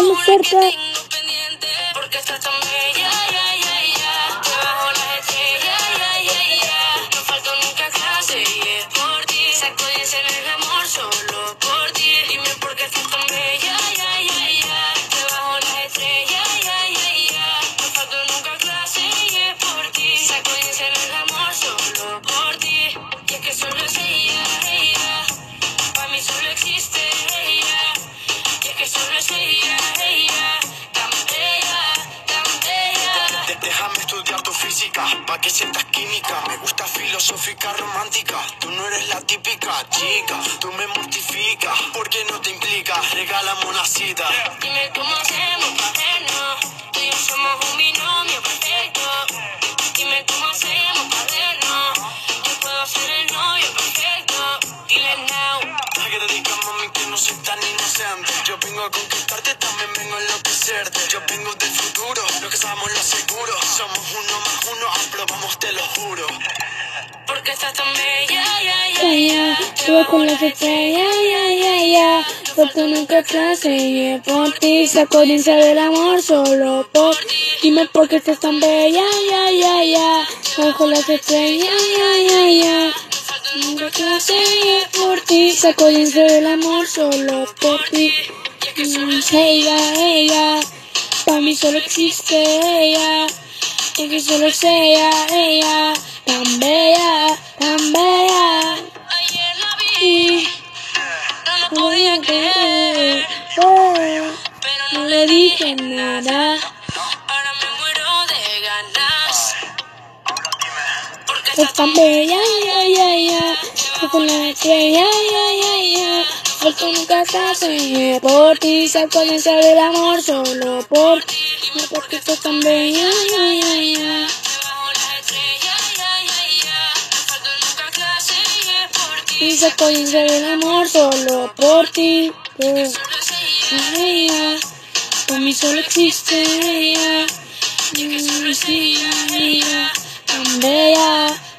Déjame hacerte. Porque estás tan bella, ya, ya, ya. Debajo la estrella, ya, ya, ya. No falto nunca a clase y es por ti. Saco 10 en el amor solo pa' que sientas química. Me gusta filosófica, romántica. Tú no eres la típica chica, tú me mortificas. porque no te implica? Regálame una cita. Dime cómo hacemos que no soy tan inocente. Yo vengo a conquistarte, también vengo a enloquecerte. Yo vengo del futuro, lo que sabemos lo seguro. Somos uno más uno, aprobamos, te lo juro. Porque estás tan bella, ya, ya, Ya, ya. Debajo las estrellas, ya, ya, ya. Falta nunca clase por ti. Saco 10 del amor solo por ti. Dime por qué estás tan bella, ya, ya, ya. Bajo las estrellas, ya, ya, ya. Nunca clase y es por ti. Saco 10 del amor solo por ti. Ella, ella. Para mí solo existe ella. Y que solo es ella, ella. Tan bella, tan bella. Ayer la vi, no lo podía creer. Pero no le dije nada. Porque Es tan bella, ya, ya, ya. Yo con la estrella, ya, ya, ya. Falta nunca se por ti. Saco de del amor solo por ti. No porque estás tan bella, ya, ya, ya. Y saco de del amor solo por ti. Es ella. por mí solo existe ella. Y que solo ella. Tan bella,